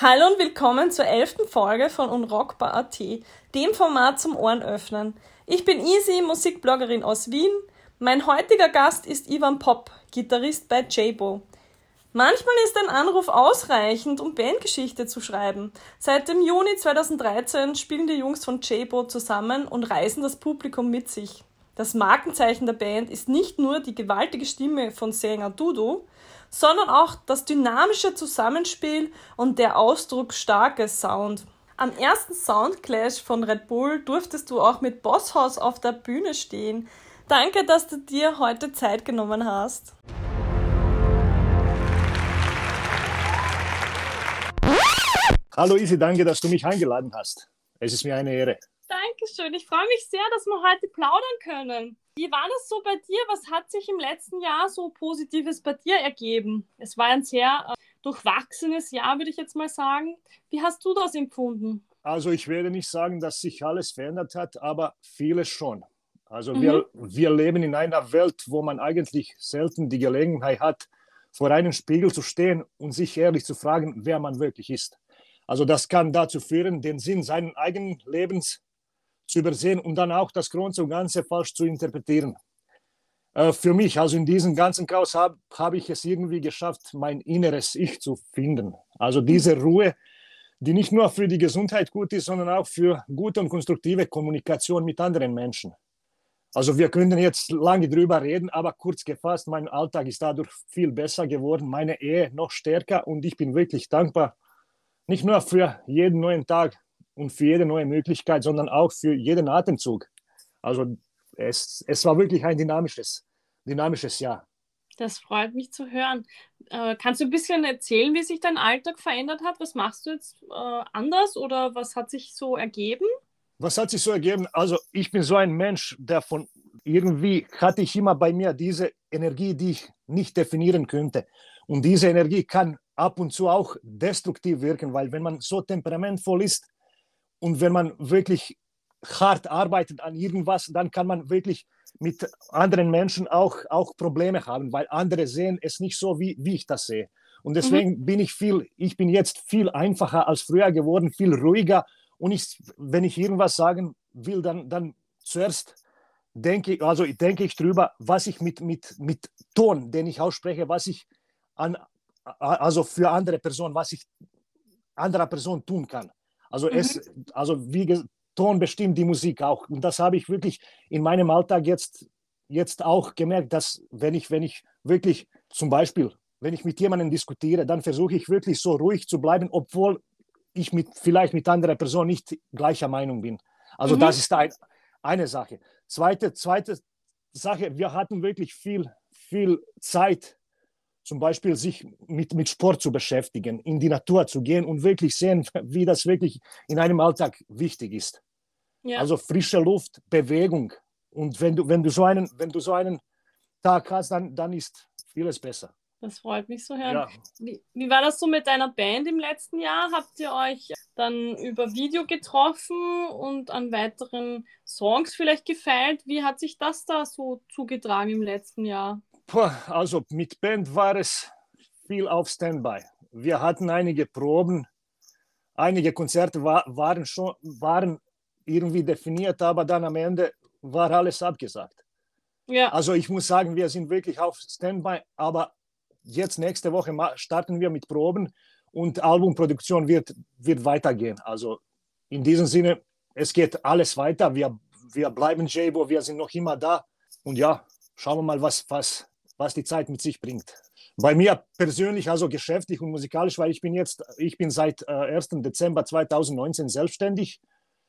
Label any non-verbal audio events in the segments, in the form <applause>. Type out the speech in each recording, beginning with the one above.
Hallo und willkommen zur elften Folge von Unrockbar.at, dem Format zum Ohrenöffnen. Ich bin Easy, Musikbloggerin aus Wien. Mein heutiger Gast ist Ivan Popp, Gitarrist bei Jabo. Manchmal ist ein Anruf ausreichend, um Bandgeschichte zu schreiben. Seit dem Juni 2013 spielen die Jungs von Jabo zusammen und reißen das Publikum mit sich. Das Markenzeichen der Band ist nicht nur die gewaltige Stimme von Sänger Dudu, sondern auch das dynamische Zusammenspiel und der ausdrucksstarke Sound. Am ersten Soundclash von Red Bull durftest du auch mit Bosshaus auf der Bühne stehen. Danke, dass du dir heute Zeit genommen hast. Hallo Isi, danke, dass du mich eingeladen hast. Es ist mir eine Ehre. Dankeschön. Ich freue mich sehr, dass wir heute plaudern können. Wie war das so bei dir? Was hat sich im letzten Jahr so Positives bei dir ergeben? Es war ein sehr äh, durchwachsenes Jahr, würde ich jetzt mal sagen. Wie hast du das empfunden? Also ich werde nicht sagen, dass sich alles verändert hat, aber vieles schon. Also mhm. wir, wir leben in einer Welt, wo man eigentlich selten die Gelegenheit hat, vor einem Spiegel zu stehen und sich ehrlich zu fragen, wer man wirklich ist. Also das kann dazu führen, den Sinn seines eigenen Lebens zu übersehen und dann auch das Große und Ganze falsch zu interpretieren. Äh, für mich, also in diesem ganzen Chaos, habe hab ich es irgendwie geschafft, mein inneres Ich zu finden. Also diese Ruhe, die nicht nur für die Gesundheit gut ist, sondern auch für gute und konstruktive Kommunikation mit anderen Menschen. Also wir können jetzt lange drüber reden, aber kurz gefasst, mein Alltag ist dadurch viel besser geworden, meine Ehe noch stärker und ich bin wirklich dankbar, nicht nur für jeden neuen Tag, und für jede neue Möglichkeit, sondern auch für jeden Atemzug. Also es, es war wirklich ein dynamisches, dynamisches Jahr. Das freut mich zu hören. Äh, kannst du ein bisschen erzählen, wie sich dein Alltag verändert hat? Was machst du jetzt äh, anders oder was hat sich so ergeben? Was hat sich so ergeben? Also ich bin so ein Mensch, der von irgendwie hatte ich immer bei mir diese Energie, die ich nicht definieren könnte. Und diese Energie kann ab und zu auch destruktiv wirken, weil wenn man so temperamentvoll ist, und wenn man wirklich hart arbeitet an irgendwas, dann kann man wirklich mit anderen Menschen auch, auch Probleme haben, weil andere sehen es nicht so, wie, wie ich das sehe. Und deswegen mhm. bin ich viel, ich bin jetzt viel einfacher als früher geworden, viel ruhiger. Und ich, wenn ich irgendwas sagen will, dann, dann zuerst denke, also denke ich drüber, was ich mit, mit, mit Ton, den ich ausspreche, was ich an, also für andere Personen, was ich anderer Person tun kann. Also, mhm. es, also wie Ton bestimmt die Musik auch. Und das habe ich wirklich in meinem Alltag jetzt, jetzt auch gemerkt, dass wenn ich, wenn ich wirklich zum Beispiel, wenn ich mit jemandem diskutiere, dann versuche ich wirklich so ruhig zu bleiben, obwohl ich mit, vielleicht mit anderer Person nicht gleicher Meinung bin. Also mhm. das ist ein, eine Sache. Zweite, zweite Sache, wir hatten wirklich viel, viel Zeit zum Beispiel sich mit, mit Sport zu beschäftigen, in die Natur zu gehen und wirklich sehen, <laughs> wie das wirklich in einem Alltag wichtig ist. Ja. Also frische Luft, Bewegung. Und wenn du, wenn du, so, einen, wenn du so einen Tag hast, dann, dann ist vieles besser. Das freut mich zu hören. Ja. Wie, wie war das so mit deiner Band im letzten Jahr? Habt ihr euch dann über Video getroffen und an weiteren Songs vielleicht gefeilt? Wie hat sich das da so zugetragen im letzten Jahr? Also mit Band war es viel auf Standby. Wir hatten einige Proben, einige Konzerte war, waren schon waren irgendwie definiert, aber dann am Ende war alles abgesagt. Ja. Also ich muss sagen, wir sind wirklich auf Standby, aber jetzt nächste Woche starten wir mit Proben und Albumproduktion wird, wird weitergehen. Also in diesem Sinne, es geht alles weiter. Wir, wir bleiben Jabo, wir sind noch immer da. Und ja, schauen wir mal, was, was was die Zeit mit sich bringt. Bei mir persönlich, also geschäftlich und musikalisch, weil ich bin jetzt, ich bin seit äh, 1. Dezember 2019 selbstständig.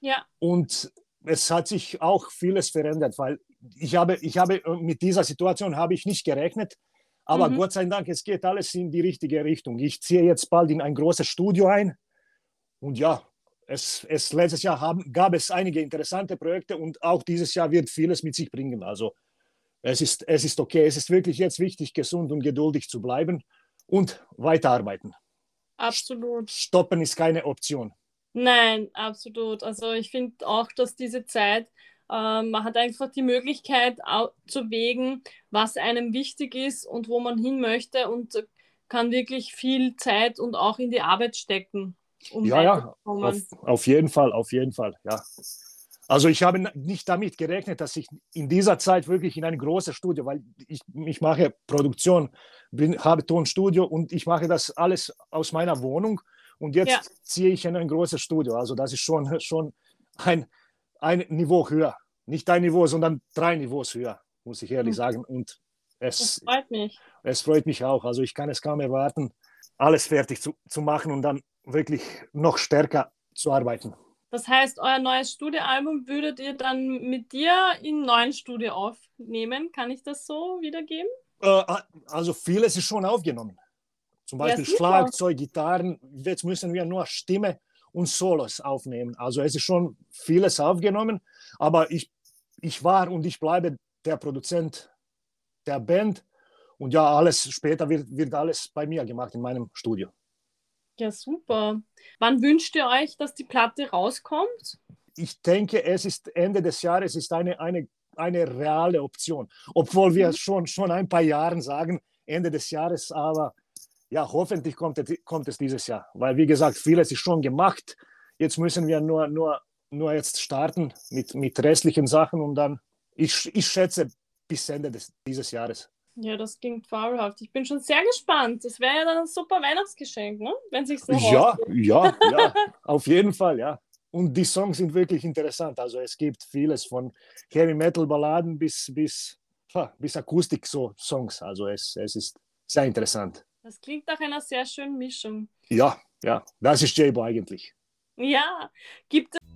Ja. Und es hat sich auch vieles verändert, weil ich habe, ich habe äh, mit dieser Situation habe ich nicht gerechnet. Aber mhm. Gott sei Dank, es geht alles in die richtige Richtung. Ich ziehe jetzt bald in ein großes Studio ein. Und ja, es, es letztes Jahr haben, gab es einige interessante Projekte und auch dieses Jahr wird vieles mit sich bringen. Also es ist, es ist okay. Es ist wirklich jetzt wichtig, gesund und geduldig zu bleiben und weiterarbeiten. Absolut. Stoppen ist keine Option. Nein, absolut. Also ich finde auch, dass diese Zeit, äh, man hat einfach die Möglichkeit zu wägen, was einem wichtig ist und wo man hin möchte. Und kann wirklich viel Zeit und auch in die Arbeit stecken. Um ja, ja, auf, auf jeden Fall, auf jeden Fall, ja. Also ich habe nicht damit gerechnet, dass ich in dieser Zeit wirklich in ein großes Studio, weil ich, ich mache Produktion, bin, habe Tonstudio und ich mache das alles aus meiner Wohnung und jetzt ja. ziehe ich in ein großes Studio. Also das ist schon, schon ein, ein Niveau höher. Nicht ein Niveau, sondern drei Niveaus höher, muss ich ehrlich mhm. sagen. Und es, das freut mich. Es freut mich auch. Also ich kann es kaum erwarten, alles fertig zu, zu machen und dann wirklich noch stärker zu arbeiten. Das heißt, euer neues Studioalbum würdet ihr dann mit dir im neuen Studio aufnehmen? Kann ich das so wiedergeben? Äh, also vieles ist schon aufgenommen. Zum Beispiel ja, Schlagzeug, Gitarren. Jetzt müssen wir nur Stimme und Solos aufnehmen. Also es ist schon vieles aufgenommen, aber ich, ich war und ich bleibe der Produzent der Band. Und ja, alles später wird, wird alles bei mir gemacht in meinem Studio. Ja, super. Wann wünscht ihr euch, dass die Platte rauskommt? Ich denke, es ist Ende des Jahres ist eine, eine, eine reale Option. Obwohl wir mhm. schon, schon ein paar Jahre sagen, Ende des Jahres, aber ja, hoffentlich kommt es, kommt es dieses Jahr. Weil, wie gesagt, vieles ist schon gemacht. Jetzt müssen wir nur, nur, nur jetzt starten mit, mit restlichen Sachen und dann, ich, ich schätze, bis Ende des, dieses Jahres. Ja, das klingt fabelhaft. Ich bin schon sehr gespannt. Das wäre ja dann ein super Weihnachtsgeschenk, ne? wenn sich so Ja, ja, <laughs> ja, auf jeden Fall, ja. Und die Songs sind wirklich interessant. Also es gibt vieles von Heavy Metal Balladen bis, bis, bis Akustik-Songs. Also es, es ist sehr interessant. Das klingt nach einer sehr schönen Mischung. Ja, ja, das ist J-Bo eigentlich. Ja, gibt es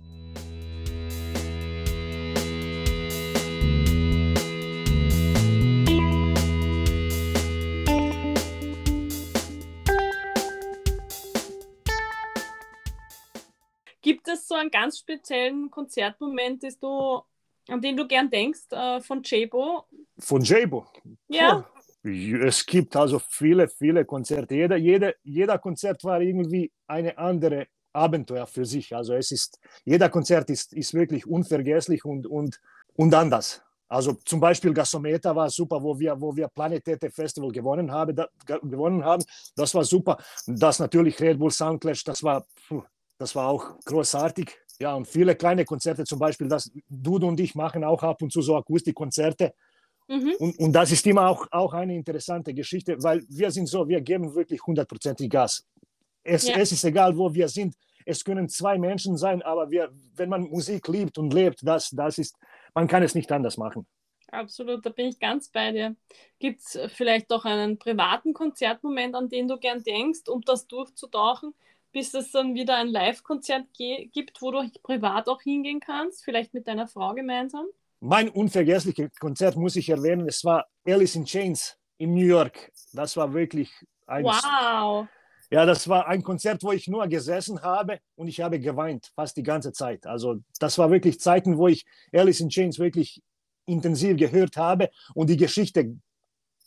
so einen ganz speziellen Konzertmoment, du, an den du gern denkst, äh, von Jabo? Von Jabo? Ja. Es gibt also viele, viele Konzerte. Jeder, jeder, jeder Konzert war irgendwie eine andere Abenteuer für sich. Also es ist, jeder Konzert ist, ist wirklich unvergesslich und, und, und anders. Also zum Beispiel Gasometer war super, wo wir, wo wir Planetete Festival gewonnen haben, da, gewonnen haben. Das war super. Das natürlich Red Bull Soundclash, das war, das war auch großartig. Ja, und viele kleine Konzerte, zum Beispiel, das Dudu und ich machen auch ab und zu so Akustikkonzerte. Mhm. Und, und das ist immer auch, auch eine interessante Geschichte, weil wir sind so, wir geben wirklich hundertprozentig Gas. Es, ja. es ist egal, wo wir sind. Es können zwei Menschen sein, aber wir, wenn man Musik liebt und lebt, das, das ist, man kann es nicht anders machen. Absolut, da bin ich ganz bei dir. Gibt es vielleicht doch einen privaten Konzertmoment, an den du gern denkst, um das durchzutauchen? Bis es dann wieder ein Live-Konzert gibt, wo du privat auch hingehen kannst, vielleicht mit deiner Frau gemeinsam? Mein unvergessliches Konzert muss ich erwähnen, es war Alice in Chains in New York. Das war wirklich ein Wow. Ja, das war ein Konzert, wo ich nur gesessen habe und ich habe geweint, fast die ganze Zeit. Also das war wirklich Zeiten, wo ich Alice in Chains wirklich intensiv gehört habe und die Geschichte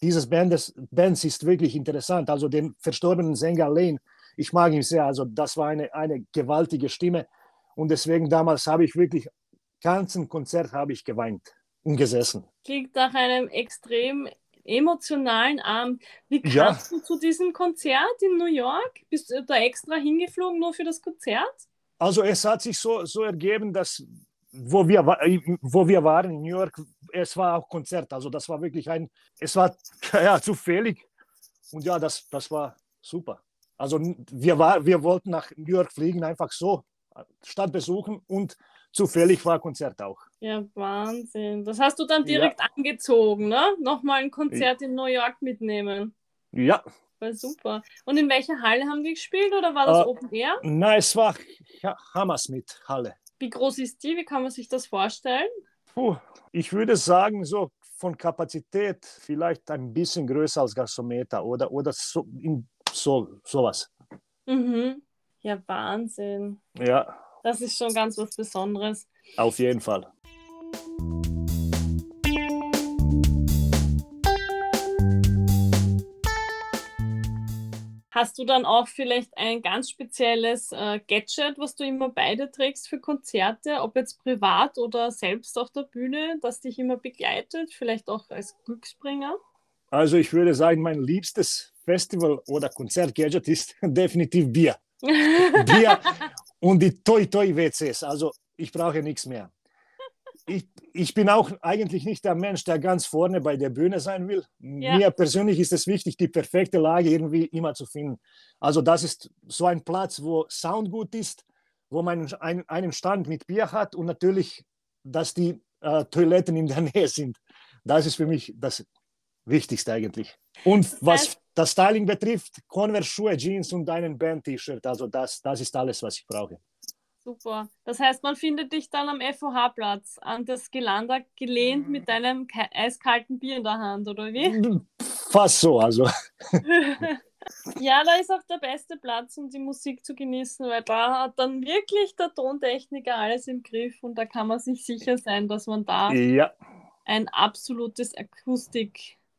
dieses Bandes, Bands ist wirklich interessant. Also den verstorbenen Sänger Lane ich mag ihn sehr. Also das war eine, eine gewaltige Stimme. Und deswegen damals habe ich wirklich, ganzen Konzert habe ich geweint und gesessen. Klingt nach einem extrem emotionalen Abend. Wie kamst ja. du zu diesem Konzert in New York? Bist du da extra hingeflogen nur für das Konzert? Also es hat sich so, so ergeben, dass wo wir, wo wir waren in New York, es war auch Konzert. Also das war wirklich ein, es war <laughs> ja zufällig. Und ja, das, das war super. Also wir, war, wir wollten nach New York fliegen, einfach so, Stadt besuchen und zufällig war Konzert auch. Ja, Wahnsinn. Das hast du dann direkt ja. angezogen, ne? Nochmal ein Konzert in New York mitnehmen. Ja. War super. Und in welcher Halle haben die gespielt oder war das uh, Open Air? Nein, es war ja, Hammersmith Halle. Wie groß ist die? Wie kann man sich das vorstellen? Puh, ich würde sagen, so von Kapazität vielleicht ein bisschen größer als Gasometer oder, oder so in so, sowas. Mhm. Ja, Wahnsinn. Ja. Das ist schon ganz was Besonderes. Auf jeden Fall. Hast du dann auch vielleicht ein ganz spezielles äh, Gadget, was du immer beide trägst für Konzerte, ob jetzt privat oder selbst auf der Bühne, das dich immer begleitet, vielleicht auch als Glücksbringer? Also ich würde sagen, mein liebstes Festival oder Konzert-Gadget ist <laughs> definitiv Bier. <laughs> Bier und die Toi Toi WCs. Also ich brauche nichts mehr. Ich, ich bin auch eigentlich nicht der Mensch, der ganz vorne bei der Bühne sein will. Ja. Mir persönlich ist es wichtig, die perfekte Lage irgendwie immer zu finden. Also das ist so ein Platz, wo Sound gut ist, wo man einen, einen Stand mit Bier hat und natürlich, dass die äh, Toiletten in der <laughs> Nähe sind. Das ist für mich das Wichtigste eigentlich. Und was das Styling betrifft, Converse-Schuhe, Jeans und einen Band-T-Shirt. Also das, das ist alles, was ich brauche. Super. Das heißt, man findet dich dann am FOH-Platz an das Geländer gelehnt mit deinem eiskalten Bier in der Hand, oder wie? Fast so, also. <laughs> ja, da ist auch der beste Platz, um die Musik zu genießen, weil da hat dann wirklich der Tontechniker alles im Griff und da kann man sich sicher sein, dass man da ja. ein absolutes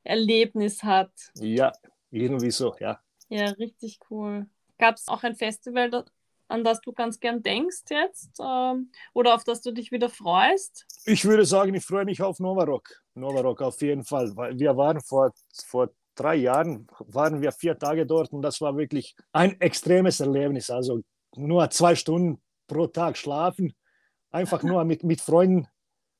Akustikerlebnis hat. Ja, irgendwie so, ja. Ja, richtig cool. Gab es auch ein Festival, an das du ganz gern denkst jetzt ähm, oder auf das du dich wieder freust? Ich würde sagen, ich freue mich auf Novarock. Novarock auf jeden Fall. Weil wir waren vor, vor drei Jahren, waren wir vier Tage dort und das war wirklich ein extremes Erlebnis. Also nur zwei Stunden pro Tag schlafen, einfach <laughs> nur mit, mit Freunden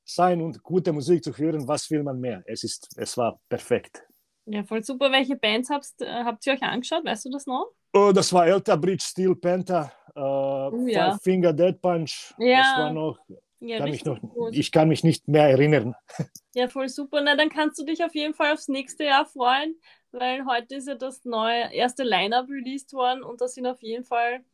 sein und gute Musik zu hören. Was will man mehr? Es, ist, es war perfekt. Ja, voll super. Welche Bands habt, äh, habt ihr euch angeschaut? Weißt du das noch? Oh, das war Elta Bridge, Steel Panther, äh, uh, ja. Finger Dead Punch. Ja. Das war noch. Ja, kann mich noch ich kann mich nicht mehr erinnern. Ja, voll super. Na, dann kannst du dich auf jeden Fall aufs nächste Jahr freuen, weil heute ist ja das neue erste Line-Up released worden und da sind auf jeden Fall.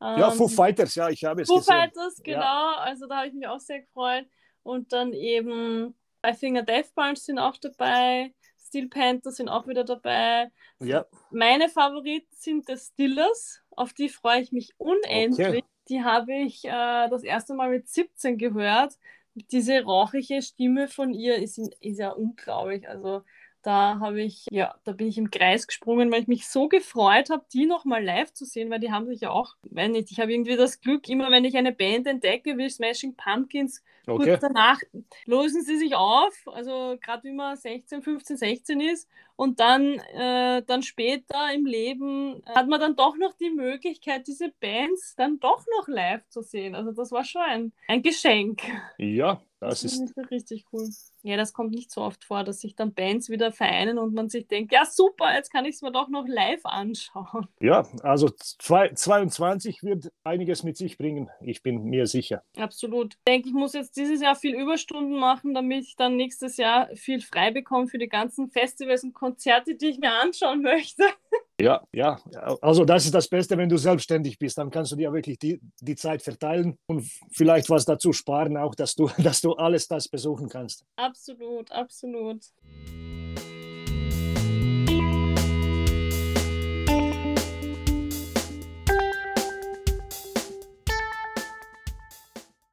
Ähm, ja, Foo Fighters, ja, ich habe es Foo gesehen. Foo Fighters, genau. Ja. Also da habe ich mich auch sehr gefreut. Und dann eben Five Finger Death Punch sind auch dabei. Steel Panther sind auch wieder dabei. Ja. Meine Favoriten sind The Stillers, auf die freue ich mich unendlich. Okay. Die habe ich äh, das erste Mal mit 17 gehört. Diese rauchige Stimme von ihr ist, ist ja unglaublich. Also da habe ich, ja, da bin ich im Kreis gesprungen, weil ich mich so gefreut habe, die nochmal live zu sehen, weil die haben sich ja auch, wenn nicht, ich habe irgendwie das Glück, immer wenn ich eine Band entdecke, wie Smashing Pumpkins, okay. kurz danach lösen sie sich auf, also gerade wie man 16, 15, 16 ist und dann, äh, dann später im Leben hat man dann doch noch die Möglichkeit, diese Bands dann doch noch live zu sehen. Also das war schon ein, ein Geschenk. Ja, das, das ist richtig cool. Ja, das kommt nicht so oft vor, dass sich dann Bands wieder vereinen und man sich denkt, ja super, jetzt kann ich es mir doch noch live anschauen. Ja, also 22 wird einiges mit sich bringen, ich bin mir sicher. Absolut. Ich denke, ich muss jetzt dieses Jahr viel Überstunden machen, damit ich dann nächstes Jahr viel frei bekomme für die ganzen Festivals und Konzerte, die ich mir anschauen möchte. Ja, ja. Also das ist das Beste, wenn du selbstständig bist. Dann kannst du dir wirklich die, die Zeit verteilen und vielleicht was dazu sparen, auch dass du, <laughs> dass du alles das besuchen kannst. Absolut, absolut.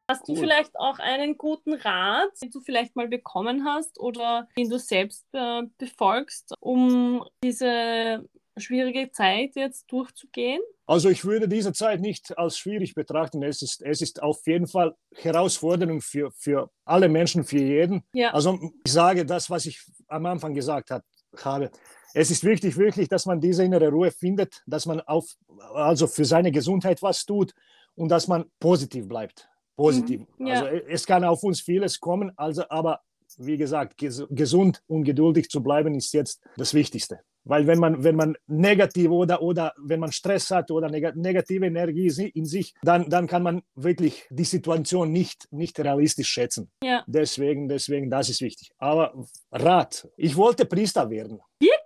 Hast cool. du vielleicht auch einen guten Rat, den du vielleicht mal bekommen hast oder den du selbst äh, befolgst, um diese schwierige Zeit jetzt durchzugehen? Also ich würde diese Zeit nicht als schwierig betrachten. Es ist, es ist auf jeden Fall Herausforderung für, für alle Menschen, für jeden. Ja. Also ich sage das, was ich am Anfang gesagt hat, habe. Es ist wichtig, wirklich, dass man diese innere Ruhe findet, dass man auf, also für seine Gesundheit was tut und dass man positiv bleibt. Positiv. Mhm. Ja. Also es kann auf uns vieles kommen, also, aber wie gesagt, gesund und geduldig zu bleiben ist jetzt das Wichtigste. Weil wenn man, wenn man negativ oder, oder wenn man Stress hat oder negative Energie in sich, dann, dann kann man wirklich die Situation nicht, nicht realistisch schätzen. Ja. Deswegen, deswegen, das ist wichtig. Aber Rat, ich wollte Priester werden. Wirklich?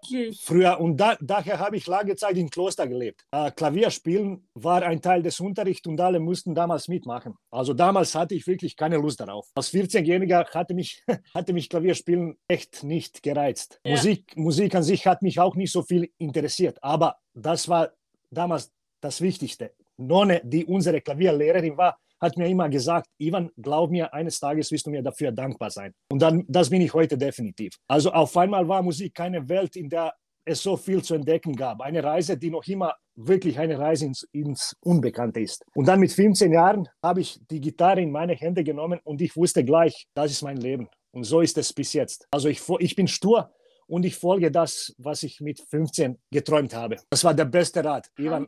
Früher und da, daher habe ich lange Zeit im Kloster gelebt. Äh, Klavierspielen war ein Teil des Unterrichts und alle mussten damals mitmachen. Also damals hatte ich wirklich keine Lust darauf. Als 14-Jähriger hatte mich, <laughs> hatte mich Klavierspielen echt nicht gereizt. Ja. Musik, Musik an sich hat mich auch nicht so viel interessiert, aber das war damals das Wichtigste. Nonne, die unsere Klavierlehrerin war, hat mir immer gesagt, Ivan, glaub mir, eines Tages wirst du mir dafür dankbar sein. Und dann, das bin ich heute definitiv. Also auf einmal war Musik keine Welt, in der es so viel zu entdecken gab. Eine Reise, die noch immer wirklich eine Reise ins, ins Unbekannte ist. Und dann mit 15 Jahren habe ich die Gitarre in meine Hände genommen und ich wusste gleich, das ist mein Leben. Und so ist es bis jetzt. Also ich, ich bin stur und ich folge das, was ich mit 15 geträumt habe. Das war der beste Rat. Ivan,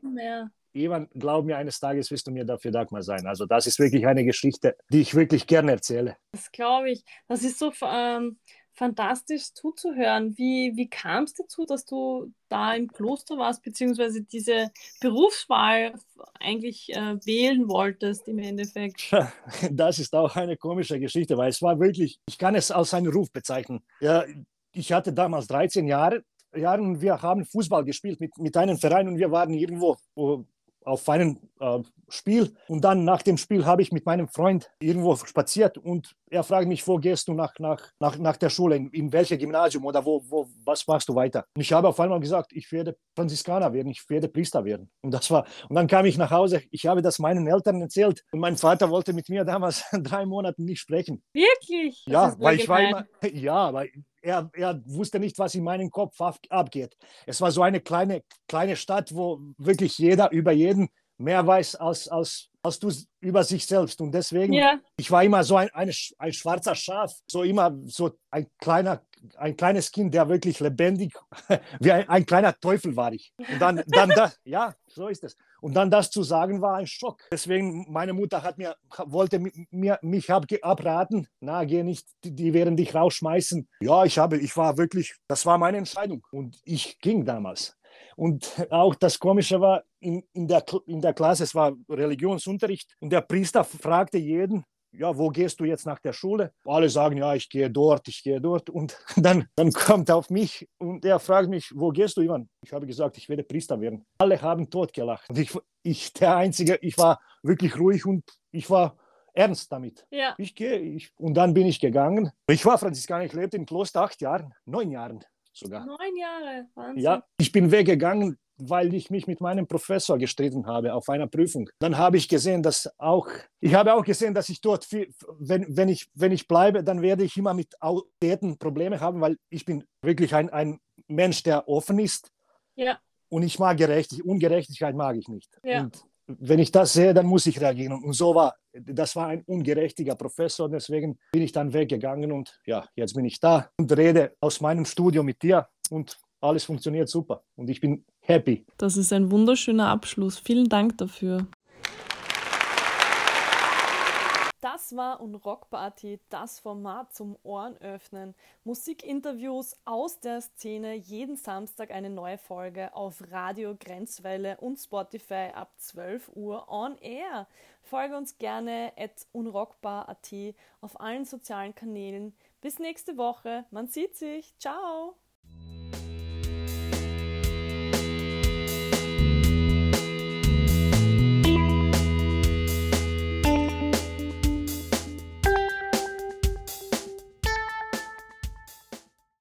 Ivan, glaub mir, eines Tages wirst du mir dafür dankbar sein. Also das ist wirklich eine Geschichte, die ich wirklich gerne erzähle. Das glaube ich. Das ist so ähm, fantastisch zuzuhören. Wie, wie kam es dazu, dass du da im Kloster warst, beziehungsweise diese Berufswahl eigentlich äh, wählen wolltest im Endeffekt? <laughs> Das ist auch eine komische Geschichte, weil es war wirklich, ich kann es als einen Ruf bezeichnen. Ja, ich hatte damals 13 Jahre, Jahre und wir haben Fußball gespielt mit, mit einem Verein und wir waren irgendwo auf einem äh, Spiel. Und dann nach dem Spiel habe ich mit meinem Freund irgendwo spaziert und er fragt mich, wo gehst du nach, nach, nach, nach der Schule, in, in welches Gymnasium oder wo, wo, was machst du weiter? Und ich habe auf einmal gesagt, ich werde Franziskaner werden, ich werde Priester werden. Und das war, und dann kam ich nach Hause, ich habe das meinen Eltern erzählt und mein Vater wollte mit mir damals <laughs> drei Monate nicht sprechen. Wirklich? Ja, weil ich war immer, ja, weil er, er wusste nicht, was in meinem Kopf abgeht. Es war so eine kleine, kleine Stadt, wo wirklich jeder über jeden mehr weiß als, als, als du über sich selbst. Und deswegen, yeah. ich war immer so ein, ein, ein schwarzer Schaf, so immer so ein kleiner, ein kleines Kind, der wirklich lebendig, <laughs> wie ein, ein kleiner Teufel war ich. Und dann, dann das, <laughs> ja, so ist es. Und dann das zu sagen, war ein Schock. Deswegen, meine Mutter hat mir, wollte mir, mich abraten, na, geh nicht, die, werden dich rausschmeißen. Ja, ich habe, ich war wirklich, das war meine Entscheidung. Und ich ging damals. Und auch das Komische war, in, in, der, in der Klasse, es war Religionsunterricht, und der Priester fragte jeden, ja, wo gehst du jetzt nach der Schule? Alle sagen, ja, ich gehe dort, ich gehe dort. Und <laughs> dann, dann kommt er auf mich und er fragt mich, wo gehst du, Ivan? Ich habe gesagt, ich werde Priester werden. Alle haben totgelacht. Und ich, ich der Einzige, ich war wirklich ruhig und ich war ernst damit. Ja. Ich gehe, ich, und dann bin ich gegangen. Ich war Franziskaner, ich lebte im Kloster acht Jahren, neun Jahren sogar. Neun Jahre, Wahnsinn. Ja, ich bin weggegangen, weil ich mich mit meinem Professor gestritten habe auf einer Prüfung. Dann habe ich gesehen, dass auch, ich habe auch gesehen, dass ich dort, viel, wenn, wenn, ich, wenn ich bleibe, dann werde ich immer mit Autoritäten Probleme haben, weil ich bin wirklich ein, ein Mensch, der offen ist. Ja. Und ich mag Gerechtigkeit, Ungerechtigkeit mag ich nicht. Ja. Und wenn ich das sehe, dann muss ich reagieren. Und so war, das war ein ungerechtiger Professor. Deswegen bin ich dann weggegangen und ja, jetzt bin ich da und rede aus meinem Studio mit dir und alles funktioniert super. Und ich bin happy. Das ist ein wunderschöner Abschluss. Vielen Dank dafür. Das war Unrockparty, das Format zum Ohren öffnen. Musikinterviews aus der Szene, jeden Samstag eine neue Folge auf Radio Grenzwelle und Spotify ab 12 Uhr on air. Folge uns gerne at unrockbar.at auf allen sozialen Kanälen. Bis nächste Woche. Man sieht sich. Ciao.